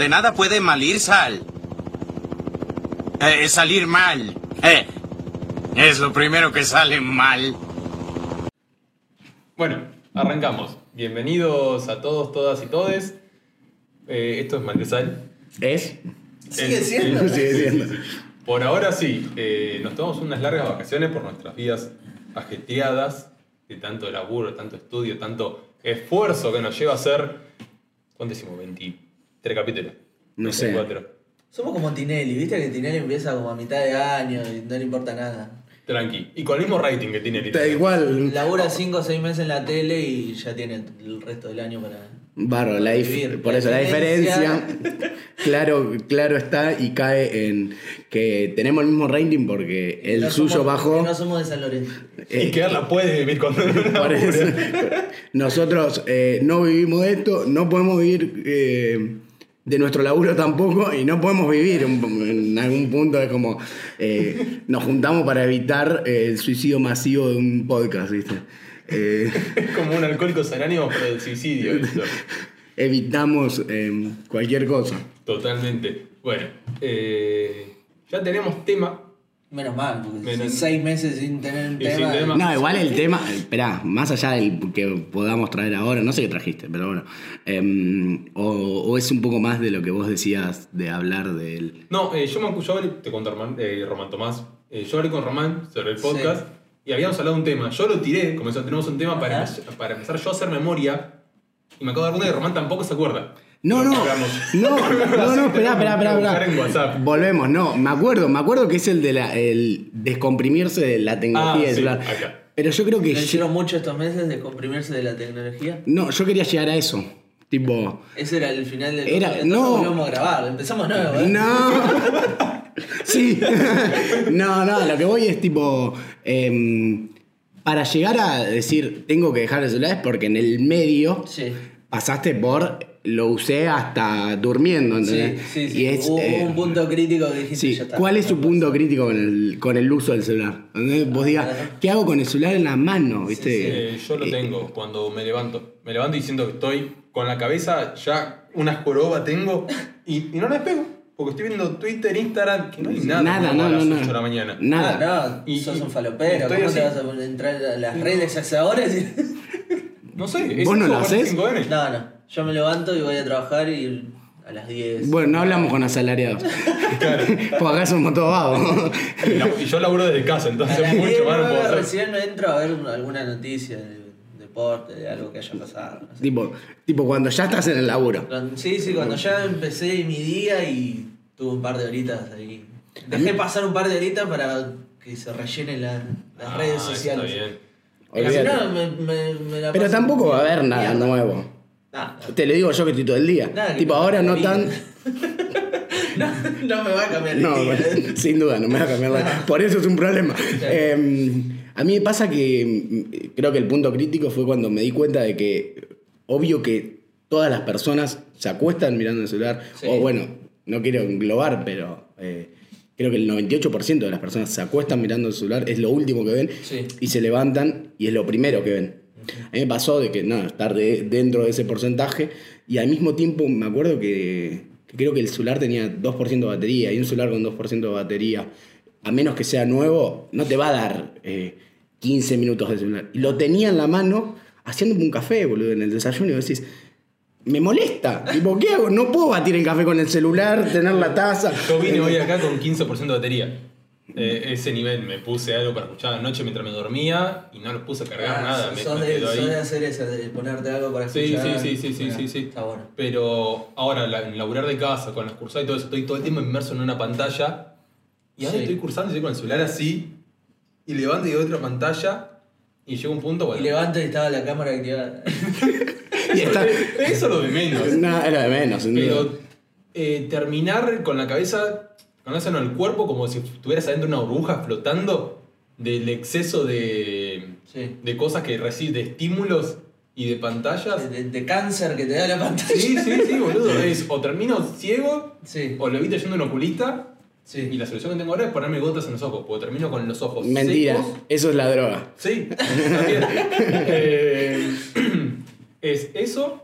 De nada puede malir sal. Eh, salir mal. Eh, es lo primero que sale mal. Bueno, arrancamos. Bienvenidos a todos, todas y todes. Eh, esto es Maldesal. ¿Es? Sigue eh, siendo. Sigue siendo. Por ahora sí. Eh, nos tomamos unas largas vacaciones por nuestras vidas ajeteadas de tanto laburo, tanto estudio, tanto esfuerzo que nos lleva a ser. ¿Cuánto decimos? 20 Tres capítulos. No sé. Somos como Tinelli, viste que Tinelli empieza como a mitad de año y no le importa nada. Tranqui. Y con el mismo rating que Tinelli. Da igual. Labura cinco o 6 meses en la tele y ya tiene el resto del año para. Barro, la por la eso la diferencia, claro, claro está y cae en que tenemos el mismo rating porque el suyo somos, bajó. No somos de San Lorenzo. Eh, y que la puede vivir con por eso, Nosotros eh, no vivimos esto, no podemos vivir eh, de nuestro laburo tampoco y no podemos vivir en, algún punto. Es como eh, nos juntamos para evitar eh, el suicidio masivo de un podcast, ¿viste? Eh, Es como un alcohólico anónimos, pero del suicidio. esto. evitamos eh, cualquier cosa. Totalmente. Bueno, ya tenemos tema. Menos mal, porque Menos- 6 meses sin tener un tema. tema. No, igual el tema, esperá, más allá del que podamos traer ahora, no sé qué trajiste, pero bueno, em, o, o es un poco más de lo que vos decías de hablar del... No, eh, yo, me, yo hablé, te cuento Román, eh, Román Tomás, eh, yo hablé con Román sobre el podcast y habíamos hablado de un tema. Yo lo tiré, como eso tenemos un tema para, para empezar yo a hacer memoria y me acabo de dar cuenta que Román tampoco se acuerda. No, no, no, no, no, esperá, esperá, esperá, Buscar esperá. en WhatsApp. Volvemos, no, me acuerdo, me acuerdo que es el de la, el descomprimirse de la tecnología Ah, del sí, celular. acá. Pero yo creo que... Hicieron mucho estos meses de comprimirse de la tecnología. no, yo quería llegar a eso, tipo... Ese era el final del Era- no. volvemos a grabar. Empezamos nuevo, ¿eh? No. Sí. No, no, lo que voy es tipo. em, para llegar a decir tengo que dejar el celular es porque en el medio Sí. Pasaste por. Lo usé hasta durmiendo, Sí, ¿entendés? sí, sí. Y es, Hubo eh, un punto crítico que dijiste sí, ya está. ¿Cuál es su punto crítico con el, con el uso del celular? ¿Entendés? Vos digas, claro. ¿qué hago con el celular en la mano? ¿Viste? Eh, yo lo tengo cuando me levanto. Me levanto y siento que estoy con la cabeza ya una joroba tengo y, y no la despego. Porque estoy viendo Twitter, Instagram, que no hay nada, Nada, no, a las no, 8 de la no. mañana. Nada. Ah, no, Y- sos un falopero. ¿Cómo así. te vas a entrar a las redes ahora? No sé, ¿es ¿Vos no eso lo o haces? 5N? No, no. Yo me levanto y voy a trabajar y a las 10. Bueno, no hablamos con asalariados. Claro. Porque acá somos todos vagos. Y yo laburo desde casa, a entonces las 10 mucho más no puedo nueve hacer. recién entro a ver alguna noticia de deporte, de algo que haya pasado. no sé. tipo, tipo, cuando ya estás en el laburo. Cuando- Sí, sí, cuando ya empecé mi día y tuve un par de horitas ahí. Dejé pasar un par de horitas para que se rellenen la- las Ah, redes está sociales. bien. Porque si Olvídate. no, me, me- me la Pero paso tampoco va a haber nada mierda. nuevo. Nada, Te lo digo yo que estoy todo el día. Nada, tipo, ahora no la tan. no, no me va a cambiar el No, día. sin duda, no me va a cambiar la. Por eso es un problema. Eh, a mí me pasa que mm, creo que el punto crítico fue cuando me di cuenta de que, obvio que todas las personas se acuestan mirando el celular. Sí. O bueno, no quiero englobar, pero eh, creo que el 98% de las personas se acuestan mirando el celular, es lo último que ven, Sí. y se levantan y es lo primero que ven. A mí me pasó de que, no, estar de- dentro de ese porcentaje y al mismo tiempo me acuerdo que, que creo que el celular tenía 2% de batería y un celular con 2% de batería, a menos que sea nuevo, no te va a dar eh, 15 minutos de celular. Y lo tenía en la mano haciéndome un café, boludo, en el desayuno y decís, me molesta. Tipo, ¿qué hago? No puedo batir el café con el celular, tener la taza. Yo vine hoy acá con 15% de batería. Eh, ese nivel, me puse algo para escuchar anoche mientras me dormía y no lo puse a cargar Ah, nada. Sos, me de, sos hacer eso, de ponerte algo para Sí, escuchar. sí, sí, sí, sí, Bueno, sí, sí. Está bueno. Pero ahora, la- en laburar de casa, con las cursadas y todo eso, estoy todo el tiempo inmerso en una pantalla. Y ahora Sí. estoy cursando y estoy con el celular así. Y levanto y doy otra pantalla. Y llega un punto, bueno. Y levanto y estaba la cámara activada. Y está... Eso es lo de menos. No, era de menos. Pero eh, terminar con la cabeza, con eso en el cuerpo, como si estuvieras adentro de una burbuja flotando del exceso de, Sí. de cosas que recibes, de estímulos y de pantallas. De, de cáncer que te da la pantalla. Sí, sí, sí, boludo. Es, o termino ciego, Sí. o lo evito yendo a un oculista. Sí. Y la solución que tengo ahora es ponerme gotas en los ojos, porque termino con los ojos Mentira, secos. eso es la droga. Sí, también. Eh, es eso.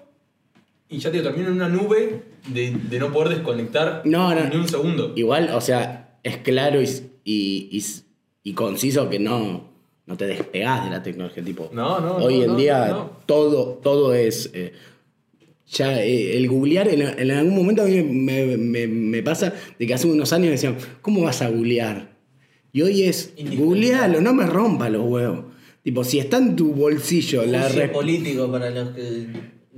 y ya te termino en una nube de, de no poder desconectar No, no. ni un segundo. Igual, o sea, es claro y, y, y- y conciso que no, no te despegás de la tecnología. Tipo, No, no, hoy en día todo, todo es. eh, ya eh, el googlear, en, en algún momento a mí me, me- me pasa de que hace unos años decían, ¿cómo vas a googlear? Y hoy es, googlealo, no me rompa los huevos. Tipo, si está en tu bolsillo la respuesta. político para los que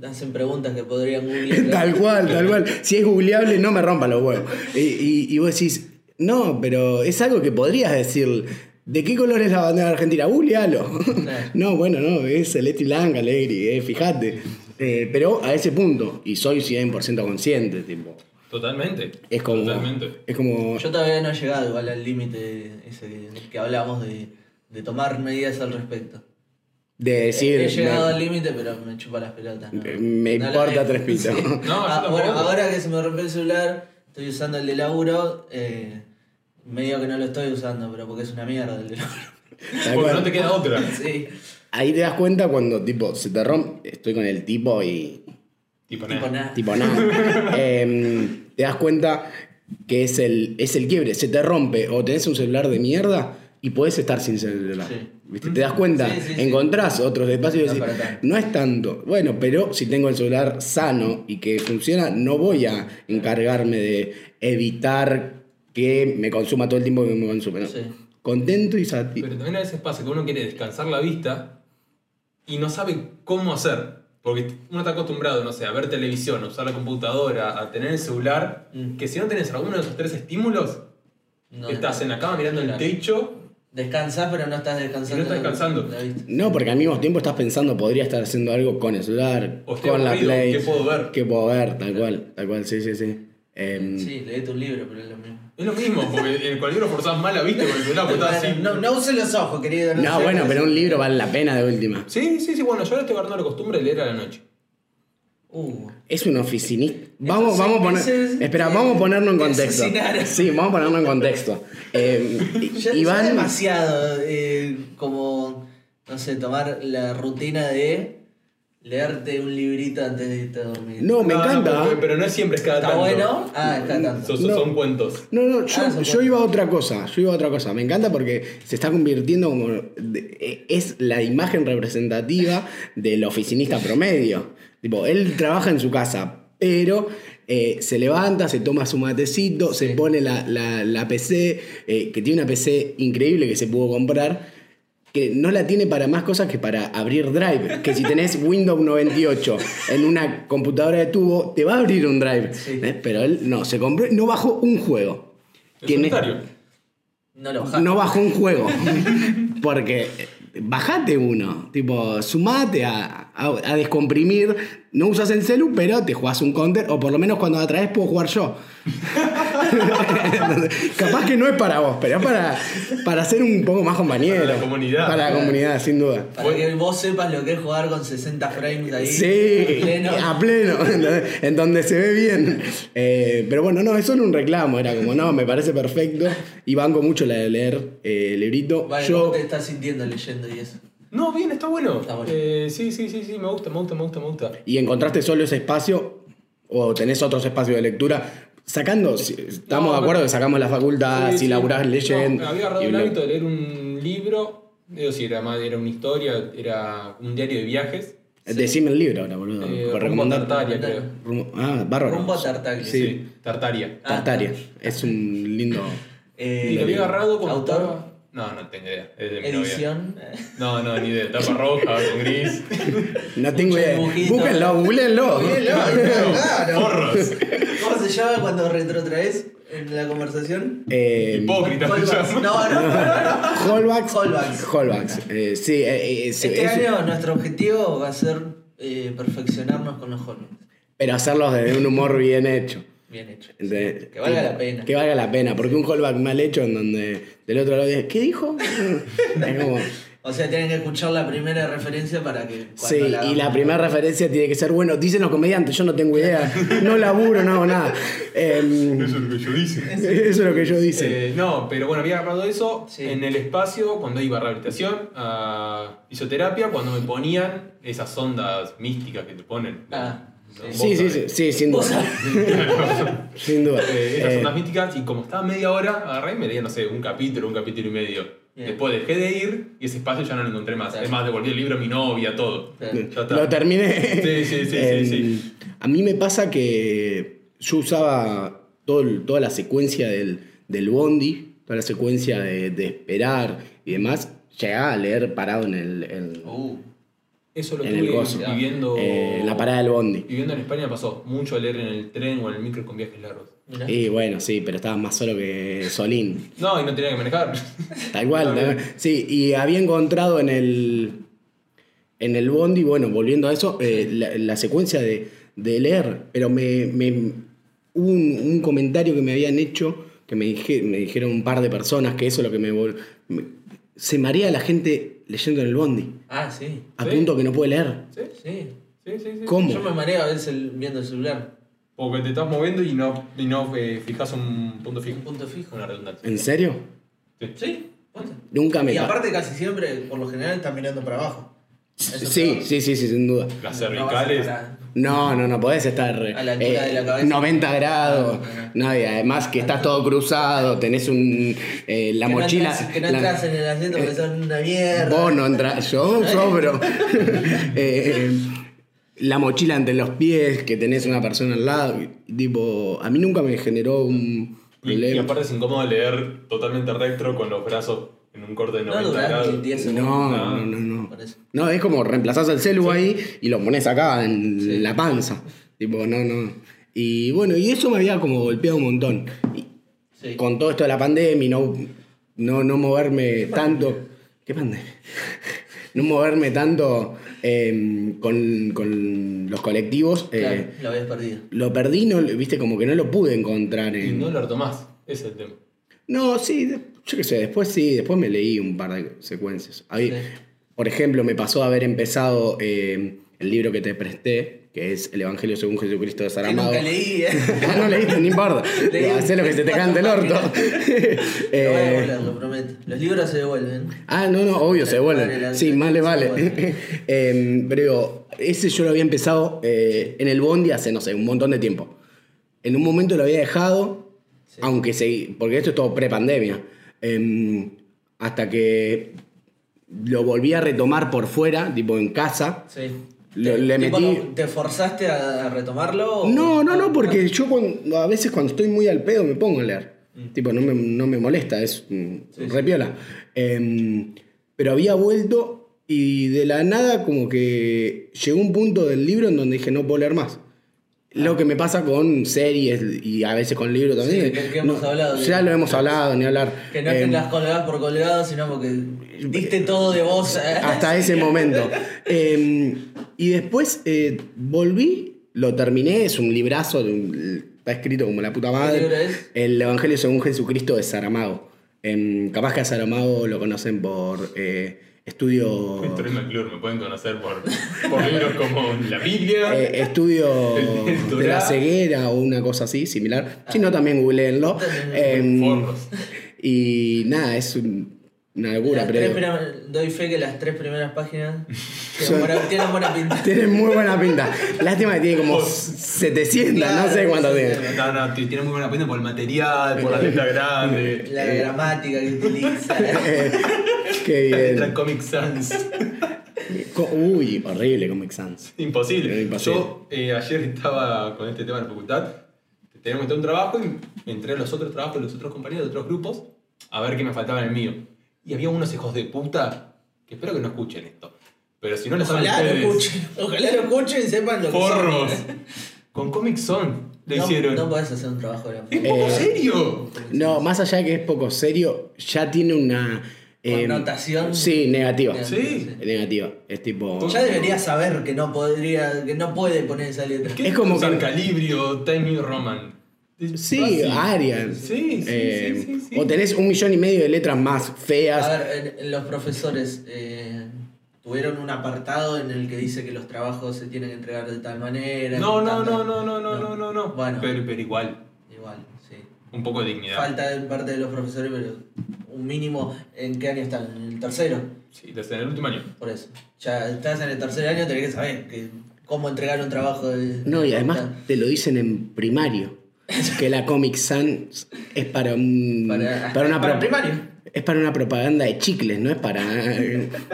hacen preguntas que podrían googlear. Tal cual, tal cual. Si es googleable, no me rompa los huevos. Y, y- y vos decís, no, pero es algo que podrías decir. ¿De qué color es la bandera argentina? Googlealo. No, bueno, no, es celeste y blanca, alegre, eh, fíjate. Eh, pero a ese punto, y soy 100% consciente, tipo. Totalmente. Es como. Totalmente. Es como. Yo todavía no he llegado igual al límite ese que, que hablamos de, de tomar medidas al respecto. De decir. he llegado me- al límite, pero me chupa las pelotas. ¿no? Me No importa tres pitos. Sí. No, Ah, bueno, ahora que se me rompió el celular, estoy usando el de laburo. eh, medio que no lo estoy usando, pero porque es una mierda el de laburo. Porque no te queda otra. Sí. Ahí te das cuenta cuando, tipo, se te rompe. Estoy con el tipo y. Tipo, Tipo nada. Tipo, nada. Em, te das cuenta que es el, es el quiebre. Se te rompe o tenés un celular de mierda y podés estar sin celular. Sí. ¿Viste? Te das cuenta, Sí, sí, sí. encontrás otros espacios y No decís, tanto. no es tanto. Bueno, pero si tengo el celular sano y que funciona, no voy a encargarme de evitar que me consuma todo el tiempo que me consume. ¿no? Sí. Contento y satisfecho. Pero también a veces pasa que uno quiere descansar la vista y no sabe cómo hacer. Porque uno está acostumbrado, no sé, a ver televisión, a usar la computadora, a tener el celular, Mm. que si no tenés alguno de esos tres estímulos, No, estás en la cama mirando el techo Descansás, pero no estás descansando. Y no estás descansando. No, porque al mismo tiempo estás pensando, podría estar haciendo algo con el celular, O estoy con la Play. ¿qué puedo ver? ¿Qué puedo ver? Tal cual, tal cual, sí, sí, sí. Em, Sí, leete un libro, pero es lo mismo. Es lo mismo, porque en cualquier libro forzás más la vista con el celular, porque estás así. No, no use los ojos, querido. No, sé, bueno, pero un libro vale la pena de última. Sí, sí, sí, bueno, yo ahora estoy agarrando la costumbre de leer a la noche. Uh, Es un oficinista. Vamos, vamos a poner. Espera, vamos a ponerlo en te contexto. Sí, vamos a ponerlo en contexto. Eh, ya, demasiado eh, como, no sé, tomar la rutina de leerte un librito antes de irte a dormir. No, me encanta. pero, pero no es siempre, es cada ¿Está tanto. bueno? Ah, cada tanto. Son, No. son cuentos. No, no, yo, Ah, yo iba a otra cosa, yo iba a otra cosa. Me encanta porque se está convirtiendo como... de- es la imagen representativa del oficinista promedio. Tipo, él trabaja en su casa, pero eh, se levanta, se toma su matecito, se Sí. pone la, la- la PC, eh, que tiene una PC increíble que se pudo comprar, que no la tiene para más cosas que para abrir Drive. Que si tenés Windows 98 en una computadora de tubo, te va a abrir un Drive. Sí. ¿eh? Pero él no, se compró, no bajó un juego. Es Tiene-. No lo bajas. no bajó un juego. Porque eh, bajate uno. Tipo, sumate a, a- descomprimir. No usas el celu, pero te jugás un counter. O por lo menos cuando la traes puedo jugar yo. Capaz que no es para vos, pero es para, para ser un poco más compañero. Para la comunidad. Para la comunidad, sin duda. Para que vos sepas lo que es jugar con 60 frames ahí. Sí, pleno. a pleno, en donde se ve bien. Eh, pero bueno, no, es solo un reclamo, era como, no, me parece perfecto y banco mucho la de leer eh, el librito. Vale, Yo, ¿cómo te estás sintiendo leyendo y eso? No, bien, está bueno. Está bueno. Eh, sí, sí, sí, sí, me gusta, me gusta, me gusta, me gusta. ¿Y encontraste solo ese espacio o tenés otros espacios de lectura? Sacando, si- estamos No, de acuerdo que sacamos la facultad, Sí, si sí. laburás leyendo. No, había agarrado el hábito de leer un libro. Digo, si era más, era una historia, era un diario de viajes. Decime el libro ahora, boludo. Eh, Rumbo. Tartaria, creo. Rumbo- ah, bárbaro. Rumbo a Tartaglia. Sí. Sí, Tartaria. Ah. Tartaria. Es un lindo. Eh, y lo había agarrado como autor, estaba- No, no tengo idea. Es de mi novia. edición. No, no, ni idea. Tapa roja, con gris. No tengo Mucho idea. dibujito. Búsquenlo, googleenlo. Claro. Porros. ¿Cómo se llama cuando retrotraes en la conversación? Eh, Hipócrita se Callbacks. llama. No, no, no, no. Callbacks. Callbacks. Callbacks. Eh, sí, eh, eh, sí, Este es- año nuestro objetivo va a ser eh, perfeccionarnos con los callbacks. pero hacerlos desde un humor bien hecho. Bien hecho. Que valga la pena. Que valga la pena, porque un callback mal hecho en donde del otro lado dices, ¿qué dijo? como. O sea, tienen que escuchar la primera referencia para que. cuando Sí, y la primera referencia tiene que ser, bueno, dicen los comediantes, yo no tengo idea, no laburo, no hago nada. Em, Eso es lo que yo hice. eso es lo que yo dice. Eh, no, pero bueno, había agarrado eso Sí. en el espacio cuando iba a rehabilitación, a fisioterapia, cuando me ponían esas ondas místicas que te ponen. Ah. Sí, sí, sí, sí, sin duda. sin duda. Eh, esas Eh, son las míticas y como estaba media hora, agarré y me leía, no sé, un capítulo, un capítulo y medio. Después dejé de ir y ese espacio ya no lo encontré más. Es más, devolví el libro a mi novia, todo. Lo terminé. Sí, sí, sí, sí, Em, sí. A mí me pasa que yo usaba toda la secuencia del, del bondi, toda la secuencia de, de esperar y demás. Llegaba a leer parado en el, en- Uh, Eso lo en el gozo. viviendo. Eh, en la parada del bondi. Viviendo en España pasó mucho a leer en el tren o en el micro con viajes largos. mirá. Y bueno, sí, pero estaba más solo que Solín. No, y no tenía que manejar. Tal cual. No. Sí, y había encontrado en el, en el Bondi, bueno, volviendo a eso, eh, la, la secuencia de, de leer, pero me, me- hubo un, un comentario que me habían hecho, que me, dije, me dijeron un par de personas, que eso es lo que me, me- Se marea la gente leyendo en el Bondi, Ah, sí. a ¿Sí? punto que no puede leer. ¿Sí? Sí. Sí, sí, sí. ¿Cómo? Yo me mareo a veces viendo el celular. Porque te estás moviendo y no, y no eh, fijas un punto fijo. Un punto fijo. Una redundancia. ¿En serio? Sí. Sí. Nunca me Y pa- aparte casi siempre, por lo general, están mirando para abajo. Eso Sí, sí, sí, sí, sin duda. Las No cervicales. No, no, no podés estar A la altura de la cabeza. 90 grados. Ah, No, y además que estás todo cruzado, tenés un eh, la que no mochila. entras- que no la- entras en el asiento porque eh, son una mierda. Vos no entras, yo sobro. Eh, la mochila entre los pies, que tenés una persona al lado. Tipo, a mí nunca me generó un Y, y problema. aparte es incómodo leer totalmente recto con los brazos en un corte de No 90 durás grados. ni 10 segundos. No, No, no, no, no. es como reemplazás el celu ahí y lo pones acá en Sí. la panza. Tipo, no, no. Y bueno, y eso me había como golpeado un montón. Y Sí. con todo esto de la pandemia y no, no, no moverme tanto. ¿Qué pandemia? no moverme tanto eh, con, con los colectivos. eh, Claro, lo habías perdido. lo perdí, no, viste, como que no lo pude encontrar Y en. no lo retomás. Ese es el tema. No, sí, yo qué sé, después sí, después me leí un par de secuencias. Ahí, Sí. Por ejemplo, me pasó haber empezado eh, el libro que te presté, que es El Evangelio según Jesucristo de Saramago. nunca leí, eh. Ah, no leíste, no importa. Hacé lo que se te cante el orto. Lo voy a Eh, devolver, lo prometo. Los libros se devuelven. ah, no, no, obvio, se Vale, vuelven. la- Sí, más le vale. Eh, pero digo, ese yo lo había empezado eh, en el Bondi hace, no sé, un montón de tiempo. En un momento lo había dejado, Sí. aunque seguí, porque esto es todo pre-pandemia. Em, hasta que lo volví a retomar por fuera, tipo en casa. Sí. Lo- le metí- ¿Te forzaste a retomarlo? o- No, no, no, porque yo cuando- a veces cuando estoy muy al pedo me pongo a leer. Tipo, no me, no me molesta, es mm, Sí, re piola. Em, pero había vuelto y de la nada como que llegó un punto del libro en donde dije no puedo leer más. Lo que me pasa con series y a veces con libros también. Sí, que- que hemos hablado Ya lo hemos hablado, ni hablar. Que no es que Em, las colgás por colgado, sino porque diste todo de vos. eh. hasta ese momento. Eh, y después eh, volví, lo terminé, es un librazo, está escrito como la puta madre. ¿Qué libro es? El Evangelio según Jesucristo de Saramago. Em, capaz que a Saramago lo conocen por eh, estudio. Troy McClure me pueden conocer por, por libros como La Biblia. eh, estudio de la ceguera o una cosa así, similar. Si no, también googleenlo. Em, Forros. y nada, es un- una locura, Las pero. tres primeras- doy fe que las tres primeras páginas tienen buena, tienen buena pinta. Tiene muy buena pinta. Lástima que tiene como 700, no sé sí, tiene. No, tiene muy buena pena por el material, por la letra grande. La gramática que utiliza. Eh, qué La letra bien. Comic Sans. Uy, horrible Comic Sans. Imposible. Imposible. Yo eh, ayer estaba con este tema en la facultad. Teníamos que hacer un trabajo y entré a los otros trabajos de los otros compañeros de otros grupos a ver qué me faltaba en el mío. Y había unos hijos de puta que espero que no escuchen esto. Pero si no lo saben Ojalá lo ustedes, escuchen. Ojalá lo escuchen y sepan lo que son. forros. Con Comic Son le No, hicieron. no podés hacer un trabajo de la ¿Es poco Eh, serio? No, más allá de que es poco serio, ya tiene una. eh, Connotación. Sí, negativa. Sí. Negativa. Es tipo. Ya debería saber que no podría, que no puede poner esa letra. ¿Qué es como usar que- Calibrio, Time New Roman? Sí. Arial. Sí, sí, Eh, sí, sí, sí. O tenés un millón y medio de letras más feas. A ver, los profesores eh, tuvieron un apartado en el que dice que los trabajos se tienen que entregar de tal manera. No, no, no, no, no, no, no, no, no. Bueno, Pero, pero igual, igual, sí. un poco de dignidad. Falta en parte de los profesores, pero un mínimo. ¿En qué año están? ¿En el tercero? Sí, desde el último año. Por eso. Ya estás en el tercer año, tenés que saber que cómo entregar un trabajo de. No, y de además te lo dicen en primario. Que la Comic Sans es para un. Para, para una para pro- primario. Es para una propaganda de chicles, no es para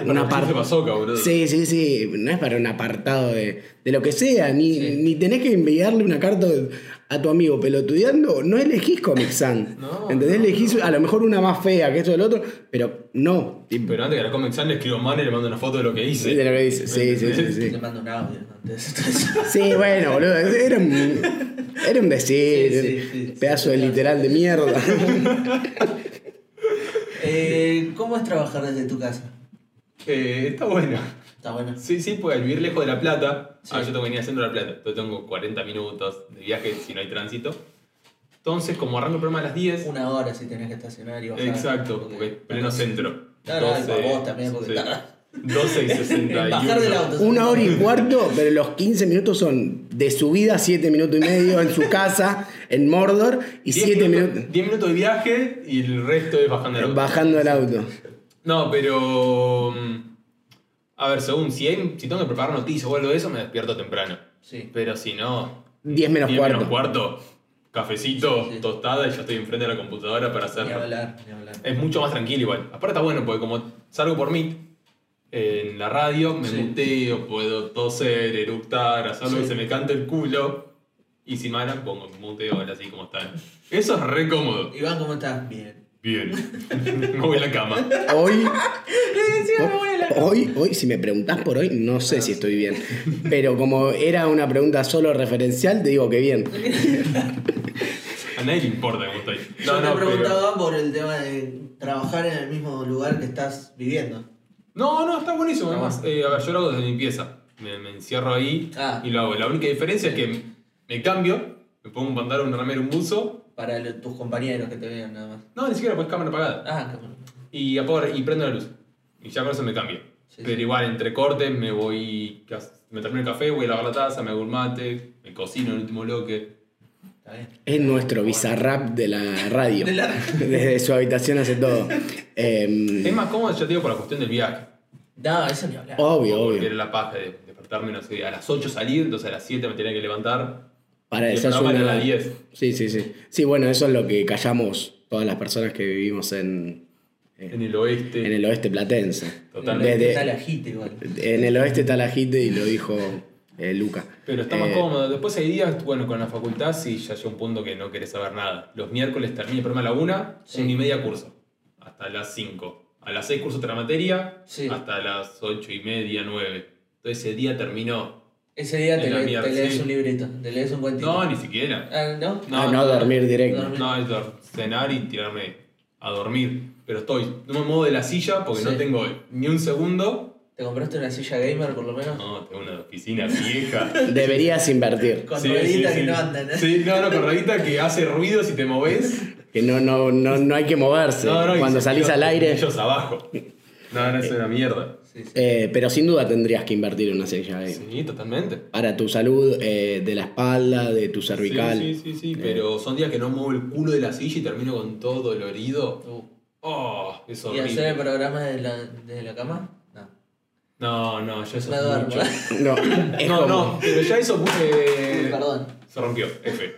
una parte. Sí, sí, sí. No es para un apartado de, de lo que sea. Ni, Sí. ni tenés que enviarle una carta a tu amigo pelotudeando. No elegís Comic Sans. No, ¿Entendés? no, Elegís a lo mejor una más fea que esto del otro, pero no. tipo, Pero antes que la Comic Sans le escribo man y le mando una foto de lo que hice. de lo que dice. Sí, sí, sí. sí. Le mando un audio antes. Sí, bueno, boludo. Era un, era un decir. Sí, sí, sí, pedazo sí, de claro. literal de mierda. Eh, ¿Cómo es trabajar desde tu casa? Eh, está bueno. Está bueno. Sí, sí, pues al vivir lejos de La Plata, Sí. ah, yo tengo que venir haciendo La Plata, entonces tengo 40 minutos de viaje si no hay tránsito. Entonces, como arranco el programa a las 10, Una hora si tenés que estacionar y bajar. exacto, porque es pleno centro. Claro, y para vos también, porque sí. tardás. 12 y 61. Bajar del auto. Una hora y cuarto, pero los 15 minutos son de subida, 7 minutos y medio en su casa, en Mordor, y 10 7 minutos 10 minutos de viaje y el resto es bajando el auto. bajando el auto. No, pero. A ver, según si, hay- si tengo que preparar noticias o algo de eso, me despierto temprano. Sí. Pero si no. 10 menos 10 cuarto. menos cuarto, cafecito, Sí, sí. tostada y ya estoy enfrente de la computadora para Ni hacerlo. hablar, ni hablar. Es mucho más tranquilo igual. Aparte está bueno porque como salgo por Meet en la radio, me Sí. muteo, puedo toser, eructar, hacer lo Sí. que se me cante el culo. Y si malan, pongo muteo ahora así como están. Eso es re cómodo. Iván, ¿cómo estás? Bien. Bien. me voy a la cama. Hoy, hoy, hoy, si me preguntás por hoy, no sé si estoy bien. Pero como era una pregunta solo referencial, te digo que bien. A nadie le importa cómo estoy. Yo No, te preguntaba por el tema de trabajar en el mismo lugar que estás viviendo. No, no, está buenísimo. Además, eh, a ver, yo lo hago desde mi pieza. Me, me encierro ahí Ah. y lo hago. La única diferencia es que me cambio, me pongo un pantalón, un remero, un buzo. Para lo- tus compañeros que te vean nada más. No, ni siquiera pues cámara apagada. Ah, bueno. Y apago y prendo la luz. Y ya con eso me cambio. Sí, Pero sí. igual, entre cortes, me voy. Me termino el café, voy a lavar la taza, me hago un mate, me cocino el último bloque. Está bien. Es nuestro bizarrap de la radio. De la- Desde su habitación hace todo. Em, Es más cómodo, ya te digo, por la cuestión del viaje. No, eso ni hablar. obvio, Porque obvio. era la paja de despertarme, no sé, a las 8 salir, entonces a las 7 me tenía que levantar. Para Y el desayunar. programa era a las 10. Sí, sí, sí. Sí, bueno, eso es lo que callamos todas las personas que vivimos en, En el oeste. en el oeste platense. Totalmente. Desde- Está la hit igual. En el oeste la gente y lo dijo eh, Luca. Pero está más Eh, cómodo. Después hay días, bueno, con la facultad sí ya llega un punto que no querés saber nada. Los miércoles termina el programa a la 1, Sí. una y media curso. Hasta las 5. A las 6 curso otra materia, Sí. hasta las 8 y media, 9. Entonces ese día terminó. Ese día te, En la le- mierda, te lees sí. un librito, te lees un cuentito. No, ni siquiera. Ah, ¿no? Ah, no, dormir directo. Dormir. No, es dor- cenar y tirarme a dormir. Pero estoy, no me muevo de la silla porque Sí. no tengo ni un segundo. ¿Te compraste una silla gamer por lo menos? No, tengo una oficina vieja. Deberías invertir. Con Sí, rueditas sí, que sí. no andan, ¿eh? Sí, no, no, con ruedita que hace ruido si te moves. Que no, no, no, no hay que moverse. No, no, y Cuando se salís quedan al aire. Ellos abajo. No, no, es una mierda. Sí, sí. Eh, pero sin duda tendrías que invertir en una silla gamer. Sí, totalmente. Para tu salud eh, de la espalda, de tu cervical. Sí, sí, sí, sí, pero son días que no muevo el culo de la silla y termino con todo dolorido. Uh. Oh, es ¿Y hacer el programa desde la, desde la cama? No. No, no, ya eso Me es mucho. No, es No, como- no, pero ya eso puse... Perdón. Se rompió, F.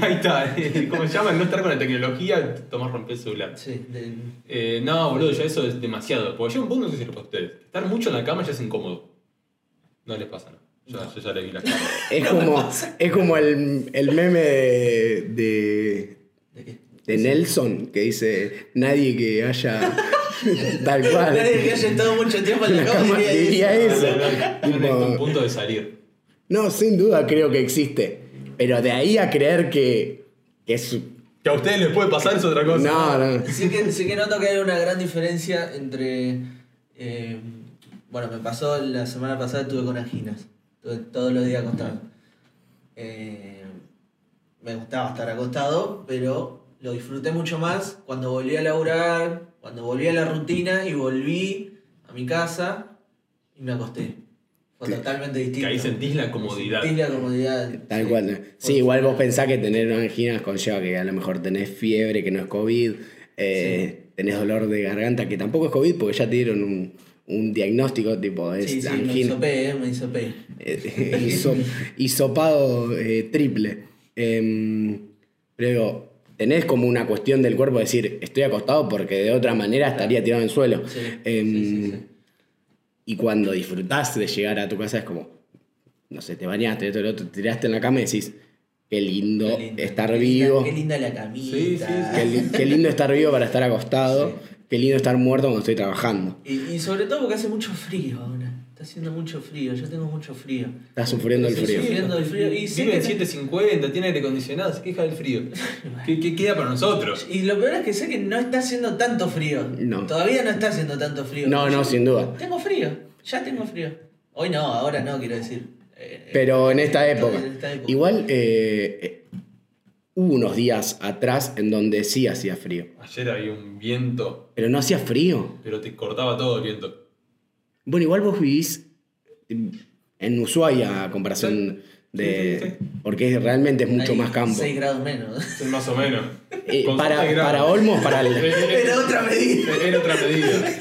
Ahí está, ¿cómo se llama? No estar con la tecnología, Tomás rompió el celular. Sí, de- Eh, no, boludo, ya eso es demasiado. Porque llega un punto, no sé si lo para ustedes. Estar mucho en la cama ya es incómodo. No les pasa, ¿no? Yo, yo ya le vi la cara. Es como, es como el, el meme de, de, ¿de qué? de Nelson que dice nadie que haya tal cual. Nadie que haya estado mucho tiempo en la, La cama cama diría diría eso. eso. Un punto de salir. No, sin duda creo que existe. Pero de ahí a creer que, que es. Que a ustedes les puede pasar es otra cosa. No, no. Sí que, sí que noto que hay una gran diferencia entre... eh, bueno, me pasó la semana pasada, estuve con anginas. Estuve todos los días acostado. Eh, me gustaba estar acostado, pero lo disfruté mucho más cuando volví a laburar, cuando volví a la rutina y volví a mi casa y me acosté. Totalmente distinto. Que ahí sentís la comodidad. Sentís la comodidad. Tal sí. cual. ¿no? Sí, igual vos pensás que tener anginas conlleva que a lo mejor tenés fiebre, que no es COVID, eh, tenés dolor de garganta, que tampoco es COVID porque ya te dieron un, un diagnóstico tipo es Sí, sí, me hisopé, eh, me hisopé. Eh, hiso- hisopado eh, triple. Em, pero digo, tenés como una cuestión del cuerpo de decir, estoy acostado porque de otra manera estaría tirado en el suelo. Sí, Em, sí, sí, sí. Y cuando disfrutás de llegar a tu casa es como, no sé, te bañaste, esto, lo otro, te tiraste en la cama y decís, qué lindo, Qué lindo, estar qué linda- vivo, Qué linda la camita. Sí, sí, sí. qué, li- qué lindo estar vivo para estar acostado, qué lindo estar muerto cuando estoy trabajando. Y, y sobre todo porque hace mucho frío. Está haciendo mucho frío, yo tengo mucho frío. Estás sufriendo el frío. Sufriendo el frío. Y Vive en que- 750, tiene aire acondicionado, se queja del frío. ¿Qué, qué queda para nosotros? Y lo peor es que sé que no está haciendo tanto frío. No. Todavía no está haciendo tanto frío. No, no, Yo sin duda. Tengo frío, ya tengo frío. Hoy no, ahora no, quiero decir. Eh, Pero en esta época. En esta época. Igual eh, eh, hubo unos días atrás en donde sí hacía frío. Ayer había un viento, Pero no hacía frío. pero te cortaba todo el viento. Bueno, igual vos vivís en Ushuaia a comparación de... Sí, sí, sí. Porque realmente es mucho Hay más campo. 6 grados menos. Sí, Más o menos. Eh, Con para, grados. para Olmos, para el, Era otra medida. Era otra medida.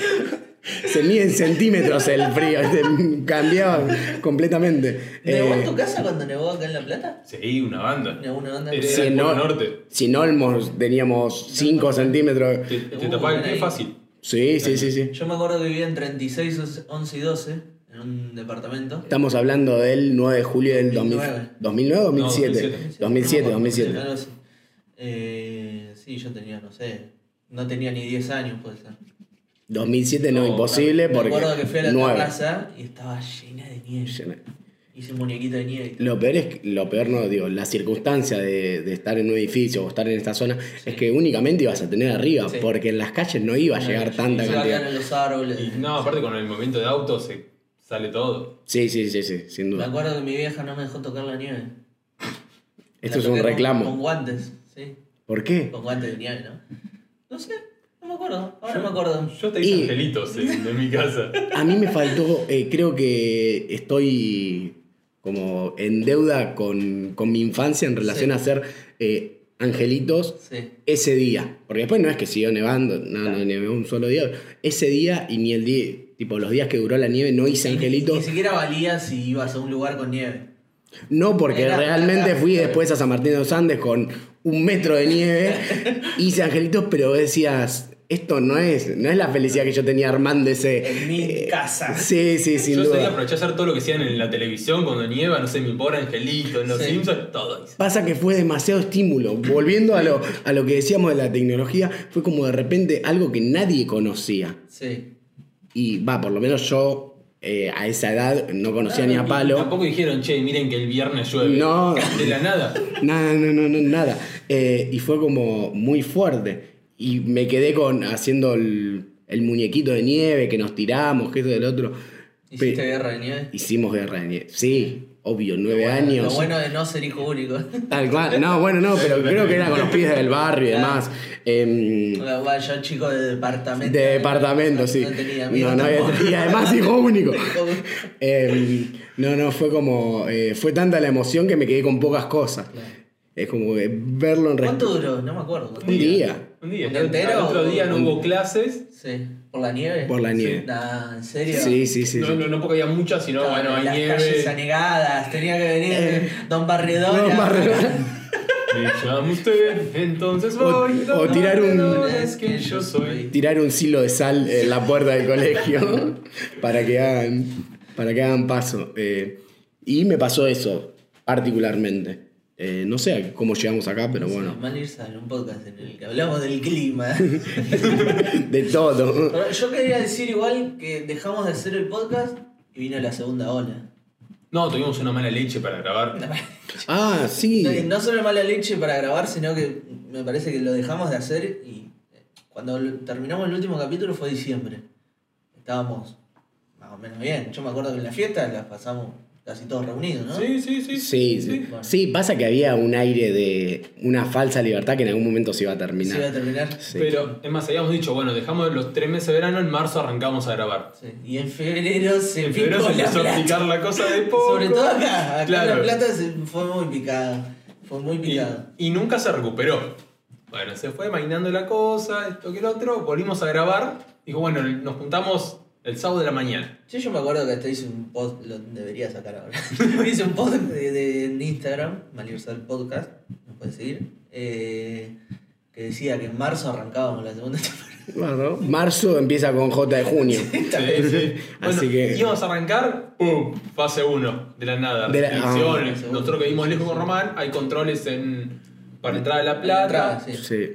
se mide en centímetros el frío, cambiaba completamente. ¿Nevó en Eh, tu casa cuando nevó acá en La Plata? Sí, una banda. Nevó una banda. Era- si el Polo Ol- Norte. si en Olmos teníamos 5 centímetros. Te, te Uh, tapaba el pie ahí. fácil. Sí, sí, sí, sí. Yo me acuerdo que vivía en 36, 11 y 12, en un departamento. Estamos hablando del 9 de julio del 2000, 2009. 2009 o 2007. 2007. 2007, No me acuerdo, 2007. algo así. Eh, sí, yo tenía, no sé, no tenía ni 10 años, puede ser. 2007 no, No, imposible Me porque acuerdo que fui a la 9. terraza y estaba llena de nieve. Hice un muñequito de nieve. Lo peor es, que- lo peor no, digo, la circunstancia de, de estar en un edificio o estar en esta zona es que únicamente ibas a tener arriba, Sí. porque en las calles no iba a llegar tanta cantidad. en los árboles. Y no, aparte con el movimiento de auto se sale todo. Sí, sí, sí, sí, sin Me duda. acuerdo que mi vieja no me dejó tocar la nieve. Esto La es un con- reclamo. Con guantes, sí. ¿Por qué? Con guantes de nieve, ¿no? No sé, no me acuerdo. Ahora me acuerdo. Yo te hice Y- angelitos en, en mi casa. A mí me faltó, eh, creo que estoy como en deuda con, con mi infancia en relación Sí. a hacer eh, angelitos Sí. ese día. Porque después no es que siguió nevando, no, no nevó un solo día. Ese día y ni el día, tipo los días que duró la nieve no hice Ni angelitos. siquiera valía si ibas a un lugar con nieve. No, porque Era- realmente fui después a San Martín de los Andes con un metro de nieve, hice angelitos, pero decías, esto no es, no es la felicidad que yo tenía armando ese... En mi eh, casa. Sí, sí, sin Yo duda. aproveché a hacer todo lo que hacían en la televisión cuando nieva, no sé, mi pobre angelito, en los Sí. Simpsons, todo. hice. Pasa que fue demasiado estímulo. Volviendo a lo, a lo que decíamos de la tecnología, fue como de repente algo que nadie conocía. Sí. Y va, por lo menos yo eh, a esa edad no conocía ni a palo. Tampoco dijeron, che, miren que el viernes llueve. No. De la nada. Nada, no, no, no, nada. Eh, y fue como muy fuerte. Y me quedé con haciendo el, el muñequito de nieve que nos tiramos, que esto del otro. ¿Hiciste Pe- guerra de nieve? Hicimos guerra de nieve. Sí, obvio, nueve Bueno, años. Lo bueno de no ser hijo único. Tal cual. No, bueno, no, pero creo que era con los pies del barrio y demás. Em, Bueno, yo chico de departamento. de departamento, sí. No tenía. No, no y además hijo único. Em, no, no, fue como. eh, fue tanta la emoción que me quedé con pocas cosas. Es como que verlo en ¿Cuánto duró? No me acuerdo. Un día. Un día. ¿Un El entero? otro día no Un- hubo clases. Sí. ¿Por la nieve? Por la nieve. Nah, ¿en serio? Sí, sí, sí. no, sí. no, no porque había muchas, sino, Estaban bueno, en hay las calles nieve. anegadas, tenía que venir Eh. Don Barredona. Don Barredona. Me usted, entonces voy. o tirar un- Es que yo soy. Tirar un silo de sal en la puerta del colegio para que hagan, para que hagan paso. Eh, y me pasó eso, particularmente. Eh, no sé cómo llegamos acá, pero bueno, Mal irse en un podcast en el que hablamos del clima. de todo. Pero yo quería decir igual que dejamos de hacer el podcast y vino la segunda ola. No, tuvimos una mala leche para grabar. Ah, sí. No, no solo mala leche para grabar, sino que me parece que lo dejamos de hacer y eh, cuando terminamos el último capítulo fue diciembre. Estábamos más o menos bien. Yo me acuerdo que en la fiesta las pasamos casi todos reunidos, ¿no? Sí, sí, sí. Sí, sí. Bueno. Sí, pasa que había un aire de una falsa libertad que en algún momento se iba a Se iba a terminar. terminar. Sí. Pero, es más, habíamos dicho, bueno, dejamos los tres meses de verano, en marzo arrancamos a grabar. Sí. Y en febrero se En febrero picó se la empezó a picar la cosa de poco. Sobre todo acá. Acá Claro. la plata se fue muy picada. Fue muy picada. y nunca se recuperó. Bueno, se fue mainando la cosa, esto que el otro, volvimos a grabar. Dijo, bueno, nos juntamos El sábado de la mañana. Sí, yo me acuerdo que hasta hice un post, lo debería sacar ahora. hice un post de, de- en Instagram, Maliversal Podcast, me puedes seguir, eh, que decía que en marzo arrancábamos la segunda temporada. Bueno, marzo empieza con J de junio. Sí, sí. Bueno, Así que- íbamos a arrancar, ¡pum! Fase 1, de la nada. De la- ah. Nosotros que vimos lejos con Román, hay controles en, para entrar a La Plata. Entrada, sí. Sí.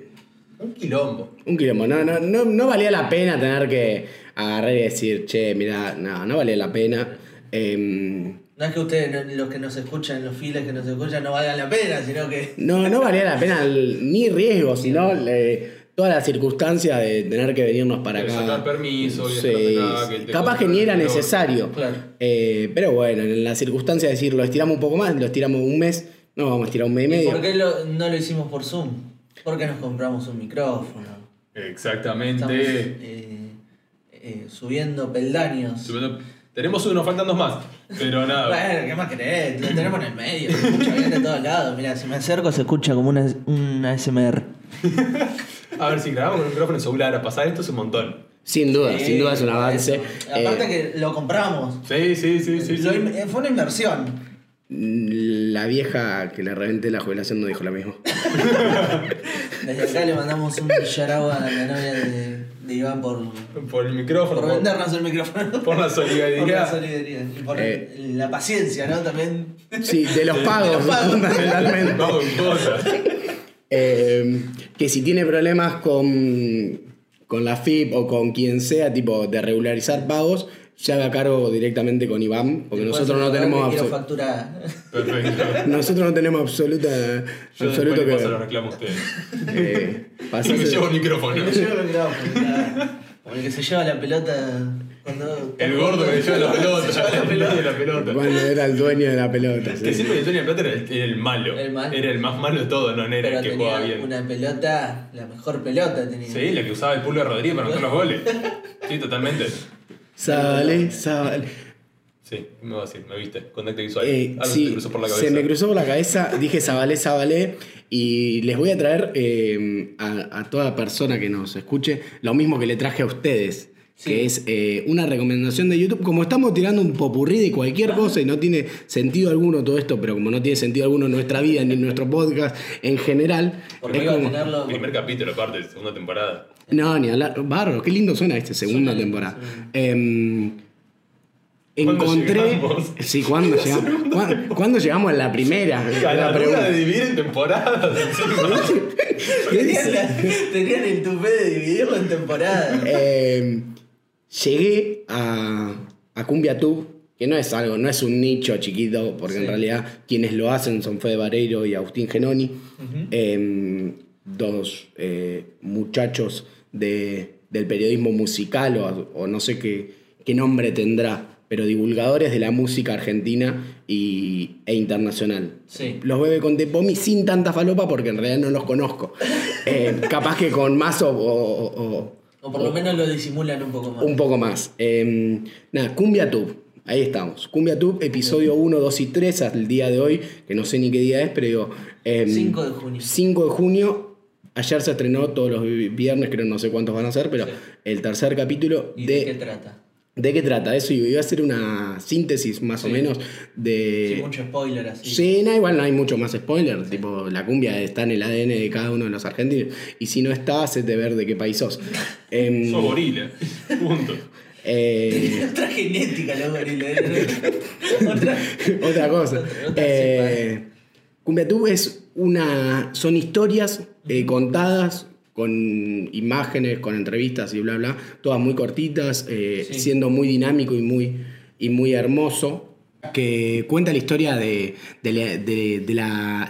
Un quilombo. Un quilombo. No, no, no, no valía la pena tener que agarrar y decir, che, mira, no, no valía la pena. Em, No es que ustedes, no- los que nos escuchan, los files que nos escuchan, no valgan la pena, sino que. no, no valía la pena el- ni riesgo, sino le- toda la circunstancia de tener que venirnos para De acá. sacar permiso Sí, acá, que Capaz que ni era necesario. Claro. Eh, pero bueno, en la circunstancia de decir, lo estiramos un poco más, lo estiramos un mes, no vamos a estirar un mes y ¿Y medio. por qué lo- no lo hicimos por Zoom? Porque nos compramos un micrófono. Exactamente. Estamos eh, eh, subiendo peldaños. Subiendo- Tenemos uno, faltan dos más. Pero nada. Bueno, ¿qué más querés? Lo tenemos en el medio, se escucha bien de todos lados. Mira, si me acerco se escucha como una, una ASMR. A ver, si grabamos con un micrófono celular a pasar esto es un montón. Sin duda, Sí, sin duda es un avance. eso. Aparte Eh, que lo compramos. Sí, sí, sí, sí. Lo sí. in- fue una inversión. La vieja que le reventé la jubilación no dijo lo mismo. Desde acá le mandamos un yarao a la novia de, de Iván por, Por el micrófono. por por- vendernos el micrófono. Por la solidaridad. Por la solidaridad. Y por Eh. la paciencia, ¿no? También. Sí, de los pagos, los pagos. fundamentalmente. Con cosas. Eh, que si tiene problemas con, con la FIP o con quien sea, tipo de regularizar pagos, se haga cargo directamente con Iván, porque nosotros no tenemos facturar. Perfecto. nosotros no tenemos absoluta Yo absoluto que paso los ver. reclamos a ustedes. Eh, Y me el- llevo el micrófono. Me llevo el micrófono. Como el que se lleva la pelota cuando. El gordo que le lleva la pelota. Se lleva la El pelota. dueño de la pelota. Cuando era el dueño de la pelota. Que sí. siempre el dueño de la pelota era el, el malo. El malo. Era el más malo de todo, no era Pero el que tenía jugaba bien. una pelota, la mejor pelota tenía. Sí, la que usaba el Pulga Rodríguez para anotar los goles. Sí, totalmente. Sale, sale. Sí, ¿qué me va a decir? Me viste, contacto visual. Eh, Algo se sí, cruzó por la cabeza. se me cruzó por la cabeza, dije Zabalé, Zabalé, y les voy a traer eh, a, a toda persona que nos escuche lo mismo que le traje a ustedes, Sí. que es eh, una recomendación de YouTube. Como estamos tirando un popurrí de cualquier cosa y no tiene sentido alguno todo esto, pero como no tiene sentido alguno en nuestra vida ni en nuestro podcast en general, Porque es iba a como- tenerlo. Primer capítulo, aparte, segunda temporada. No, ni hablar. Barro, qué lindo suena este segunda Suena temporada. suena Em, ¿Cuándo encontré. Sí, ¿cuándo llegamos? ¿Cuándo, cuándo llegamos a la primera? A La la pregunta. de dividir en temporadas. Tenían, la- tenían el tupé de dividirlo en temporadas. Eh, llegué a, a Cumbia Tube, que no es algo, no es un nicho chiquito, porque en realidad quienes lo hacen son Fede Vareiro y Agustín Genoni, eh, dos eh, muchachos de- del periodismo musical, o, o no sé qué, qué nombre tendrá, pero divulgadores de la música argentina y, e internacional. Sí. Los bebe con Tepomi sin tanta falopa porque en realidad no los conozco. Eh, capaz que con más o- o- o, por lo menos lo disimulan un poco más. un poco más. Eh, nada, Cumbia Tube. Ahí estamos. Cumbia Tube, episodio 1, 2 y 3 al día de hoy, que no sé ni qué día es, pero digo. eh, 5 de junio. 5 de junio. Ayer se estrenó todos los vi- viernes, creo no sé cuántos van a ser, pero Sí. el tercer capítulo ¿Y de, de qué trata? ¿De qué trata? Eso iba a hacer una síntesis más o Sí. menos de. Sin mucho spoiler así. Sí, no, igual no hay mucho más spoiler. Tipo, la cumbia está en el ADN de cada uno de los argentinos. Y si no está, hacete ver de qué país sos. Em, Sos gorila. Punto. eh, Otra genética, los gorilas. Otra. otra cosa. Otra- otra Eh, Cumbia Tube es una. son historias eh, contadas con imágenes, con entrevistas y bla bla, todas muy cortitas, eh, Sí. siendo muy dinámico y muy, y muy hermoso. que cuenta la historia de, de la, de-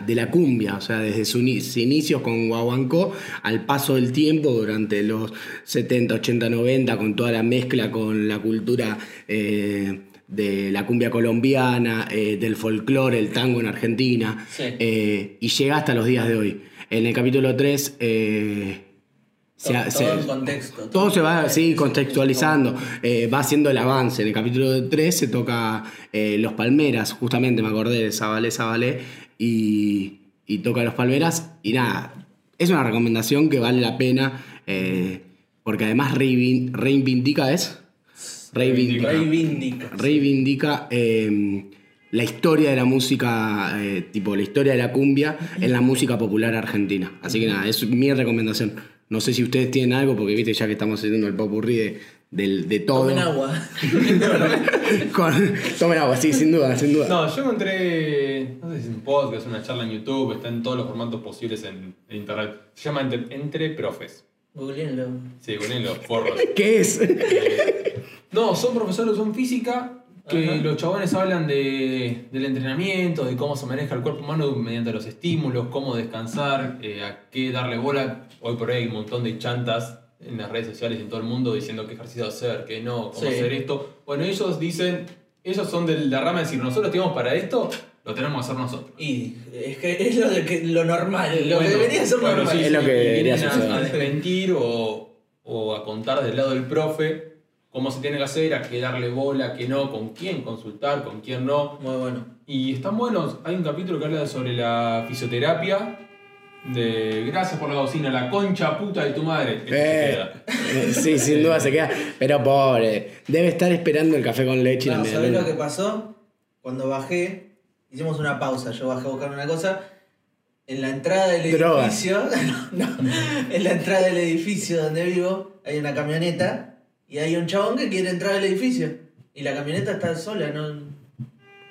de la- cumbia, o sea, desde sus ini- sus inicios con Guaguancó al paso del tiempo durante los 70, 80, 90, con toda la mezcla con la cultura eh, de la cumbia colombiana, eh, del folclore, el tango en Argentina, Sí. eh, y llega hasta los días de hoy. En el capítulo 3... eh, se Todo, se- contexto. todo se va así Sí, contextualizando, eh, va haciendo el avance. En el capítulo 3 se toca eh, Los Palmeras, justamente me acordé de Zabalé, Zabalé, y, y toca Los Palmeras. Y nada, es una recomendación que vale la pena, eh, porque además reivin- reivindica, ¿es? reivindica, Reivindica. reivindica la historia de la música, eh, tipo la historia de la cumbia en la música popular argentina. Así que nada, es mi recomendación. No sé si ustedes tienen algo, porque viste ya que estamos haciendo el popurrí de, del- de todo. Tomen agua. Con- tomen agua, sí, sin duda, sin duda. No, yo encontré, no sé si es un podcast, una charla en YouTube, está en todos los formatos posibles en, en internet. Se llama Entre, Entre Profes. Googleenlo. Sí, forros. ¿Qué es? No, son profesores, son física, que Ajá. los chabones hablan de, del entrenamiento, de cómo se maneja el cuerpo humano mediante los estímulos, cómo descansar, eh, a qué darle bola. Hoy por hoy hay un montón de chantas en las redes sociales y en todo el mundo diciendo qué ejercicio hacer, qué no, cómo Sí. hacer esto. Bueno, ellos dicen, ellos son de la rama de decir, nosotros tenemos para esto, lo tenemos que hacer nosotros. Y es que es lo, de que, lo normal, lo Bueno, que debería ser bueno, normal. sí, Es lo que debería vienen a-. A, desmentir o, o a contar del lado del profe cómo se tiene que hacer, a qué darle bola, a qué no, con quién consultar, con quién no. Muy bueno. Y están buenos. Hay un capítulo que habla sobre la fisioterapia. De gracias por la bocina, la concha puta de tu madre. Este Eh, eh, sí, sin duda se queda. Pero pobre, debe estar esperando el café con leche y la No, ¿Sabés lo que pasó? Cuando bajé, hicimos una pausa. Yo bajé a buscar una cosa. En la entrada del edificio, no, en la entrada del edificio donde vivo, hay una camioneta y hay un chabón que quiere entrar al edificio. Y la camioneta está sola, no. no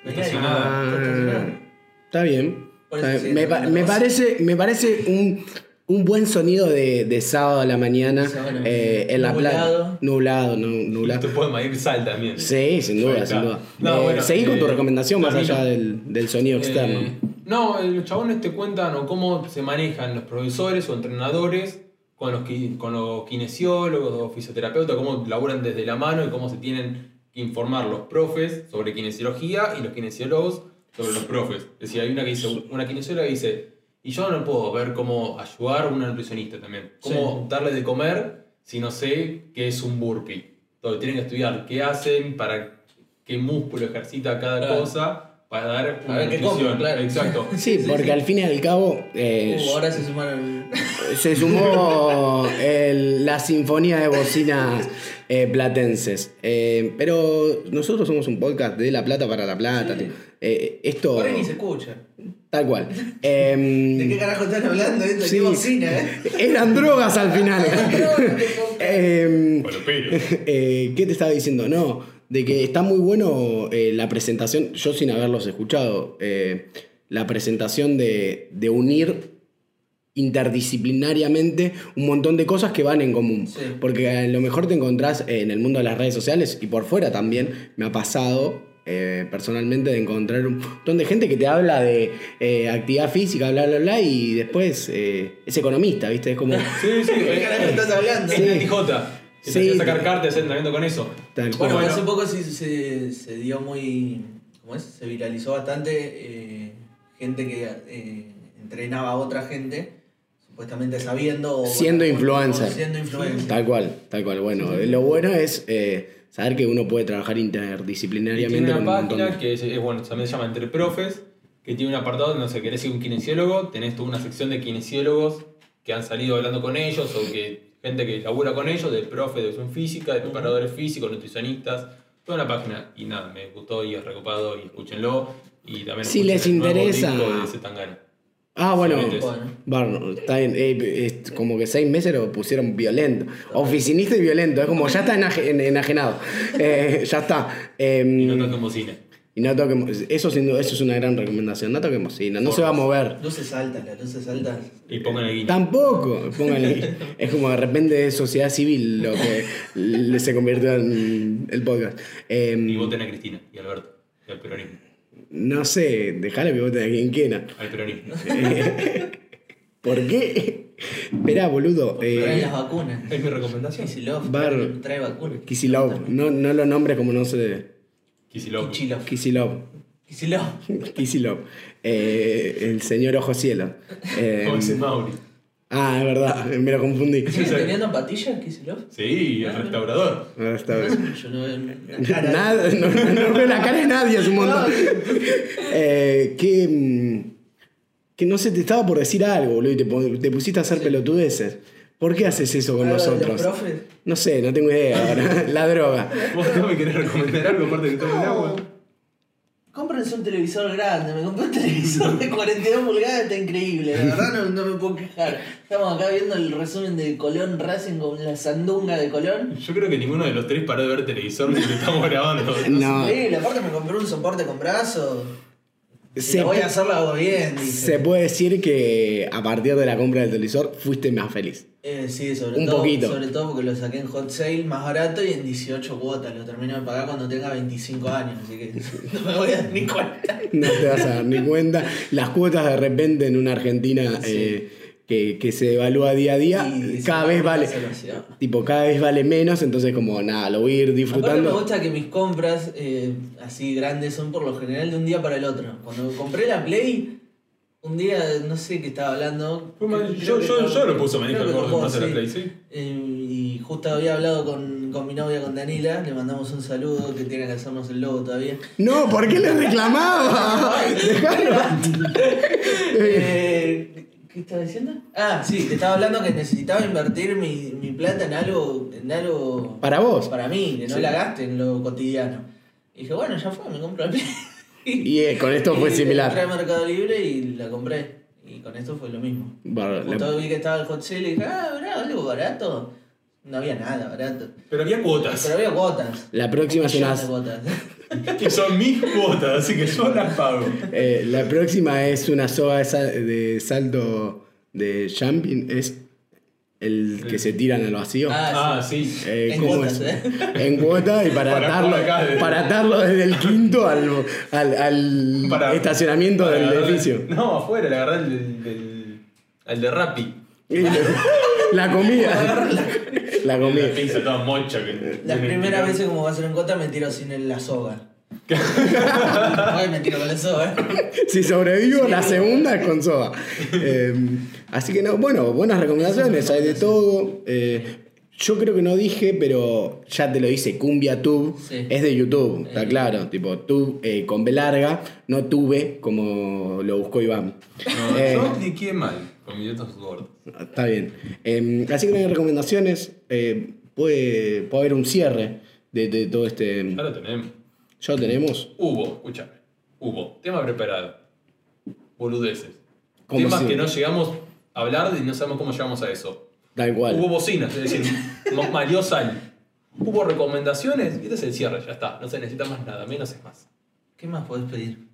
hay nadie. Estacionada. Está estacionada. Ah, está bien. Está bien. me, pa- no, me no. parece, me parece un, un buen sonido de, de sábado a la mañana Sábado eh, en La Plata. Nublado. Nublado, nu- nublado. Te puede medir sal también. Sí, sin duda, sin duda. No, Eh, bueno, seguí con tu eh, recomendación más allá del, del sonido externo. Eh, no, eh, los chabones te cuentan o cómo se manejan los profesores o entrenadores con los, con los kinesiólogos o fisioterapeutas, cómo laburan desde la mano y cómo se tienen que informar los profes sobre kinesiología y los kinesiólogos sobre los profes. Es decir, hay una que dice, una kinesióloga que dice, y yo no puedo ver cómo ayudar a una nutricionista también, cómo Sí. darle de comer si no sé qué es un burpee. Entonces tienen que estudiar qué hacen, para qué músculo ejercita cada Claro. cosa, para dar una A ver qué nutrición. comen, claro. Exacto. Sí, porque al fin y al cabo eh, Uh, ahora se sumaron. se sumó el- la sinfonía de bocinas eh, platenses. Eh, pero nosotros somos un podcast de La Plata para La Plata. Sí. Eh, esto, Ahora ni se escucha. tal cual. Em, ¿De qué carajo están hablando? ¿De sí. qué bocina, eh? Eran drogas al final. Em, Bueno, pero. eh, ¿Qué te estaba diciendo? No, de que está muy bueno eh, la presentación, yo sin haberlos escuchado, eh, la presentación de, de unir interdisciplinariamente un montón de cosas que van en común. Sí. Porque a lo mejor te encontrás en el mundo de las redes sociales y por fuera también me ha pasado eh, personalmente de encontrar un montón de gente que te habla de eh, actividad física, bla, bla, bla, y después eh, es economista, ¿viste? Es como... Sí, sí. ¿De qué eh, estás hablando? Es Sí. Que Sí. te sacar cartas hacer entrenamiento con eso. Tal Bueno, cual. Bueno. hace poco sí se, se dio muy. ¿Cómo es? Se viralizó bastante eh, gente que eh, entrenaba a otra gente, supuestamente sabiendo. o- Siendo o- influencer. o Siendo influencer. Tal cual, tal cual. Bueno, lo bueno es eh, saber que uno puede trabajar Y interdisciplinariamente tiene con una un montón página de... que es, es, bueno, también se llama Entre Profes, que tiene un apartado donde, no sé, querés ser un kinesiólogo, tenés toda una sección de kinesiólogos que han salido hablando con ellos o que gente que labura con ellos, de profe de educación física, de preparadores físicos, nutricionistas, toda una página. Y nada, me gustó y es recopado y escúchenlo. Y también Si les interesa- de. Ah, bueno. Bueno. Está bien. eh, es como que seis meses lo pusieron violento. Oficinista y violento. Es como ya está enaje- en- enajenado. Eh, ya está. Eh, Y no toquen bocina. Y no toquemos. Eso, sin duda- eso es una gran recomendación. No toquemos bocina. No se va a mover. Luces altas, las luces altas. Y pongan el guiño. Tampoco, pónganle. es como de repente es sociedad civil lo que se convirtió en el podcast. Eh, Y voten a Cristina y a Alberto. Y al peronismo. no sé, dejale que voten a quien quiera. Al peronismo. ¿Por qué? Esperá, boludo. Eh, las vacunas. Es mi recomendación. Kisilov Bar- trae, trae vacunas. Kisilov. No, no lo nombres como no se debe. Kisilov. Kichilov. Kisilov. Kisilov. Kisilov. Eh, el señor Ojo Cielo. Eh, Mauri. ah, es verdad, me lo confundí. ¿Sigue teniendo patillas, Kisilov? Sí, el restaurador. Ahora está No bien. sé, Yo no veo una cara. Nada, no, no- veo la cara de nadie, es un montón. Eh, que, mm, que no sé, te estaba por decir algo, boludo, y te pusiste a hacer pelotudeces. ¿Por qué haces eso con ¿Algo de los nosotros? profes? No sé, no tengo idea ahora. La droga. ¿Vos no me querés recomendar algo aparte de que tomen agua? Cómprense un televisor grande, me compré un televisor de 42 pulgadas, está increíble, la verdad no, no me puedo quejar. Estamos acá viendo el resumen de Colón Racing con la sandunga de Colón. Yo creo que ninguno de los tres paró de ver televisor mientras estamos grabando. No. Increíble, aparte me compré un soporte con brazos. Se, voy a pu- hacer, lo hago bien, dice. se puede decir que a partir de la compra del televisor fuiste más feliz. Eh, sí, sobre Un todo, poquito. sobre todo porque lo saqué en hot sale más barato y en 18 cuotas. Lo termino de pagar cuando tenga 25 años, así que no me voy a dar ni cuenta. No te vas a dar ni cuenta. Las cuotas de repente en una Argentina Sí. eh, que, que se evalúa día a día, Y cada vez vale. Tipo, cada vez vale menos, entonces como nada, lo voy a ir Aparte me disfrutando. gusta que mis compras eh, así grandes son por lo general de un día para el otro. Cuando compré la Play, un día no sé qué estaba hablando. Fue mal. Creo Yo, que yo, con- yo lo puse manija creo el que gordo con en vos, base a la sí. Play, sí. Eh, y justo había hablado con, con mi novia, con Daniela, le mandamos un saludo, que tiene que hacernos el logo todavía. No, ¿por qué le reclamaba? Dejalo. Eh, ¿Qué estaba diciendo? Ah, sí, te estaba hablando que necesitaba invertir mi, mi plata en algo, en algo Para vos. para mí, que no Sí. la gaste en lo cotidiano. Y dije, bueno, ya fue, me compro la Play. Y eh, con esto fue Y similar. Entré a Mercado Libre y la compré. Y con esto fue lo mismo. Bueno, Justo le- vi que estaba el hot sale y dije, ah, ¿verdad? algo barato. No había nada barato. Pero había cuotas. Pero había cuotas. La próxima es Un una- millón de cuotas. Que son mis cuotas, así que yo las pago. eh, la próxima es una soga de, sal- de salto de jumping. Es el que se tiran al vacío. Ah, Ah, sí. Eh, en ¿cómo cuotas, es? ¿eh? En cuota y para, Para atarlo, acá, desde- para atarlo desde el quinto al, al, al Para- estacionamiento para del agarrar- edificio. No, afuera, le agarré el, al de Rappi. Y le- la comida. la La comida. pizza toda mocha que. Las primeras veces como va a ser en cuota me tiro sin el- la soga. Ay, me tiro con la soga. Si sobrevivo, la segunda es con soda. Eh, así que no, bueno, buenas recomendaciones, hay de todo. Eh, yo creo que no dije, pero ya te lo dice, Cumbia Tube Sí. es de YouTube, está Eh. claro. Tipo, Tube eh, con B larga, no tuve como lo buscó Iván. No, Eh, yo ni qué mal con mis dedos gordos. Está bien. Eh, así que no hay recomendaciones. puede, puede haber un cierre de, de todo este. Ya lo tenemos. Ya lo tenemos. Hubo, escúchame. Hubo. Tema preparado. Boludeces. Temas que siempre. no llegamos a hablar y no sabemos cómo llegamos a eso. Tal cual. Hubo bocinas, es decir, ma- malió sal. Hubo recomendaciones y este es el cierre, ya está. No se necesita más nada, menos es más. ¿Qué más podés pedir?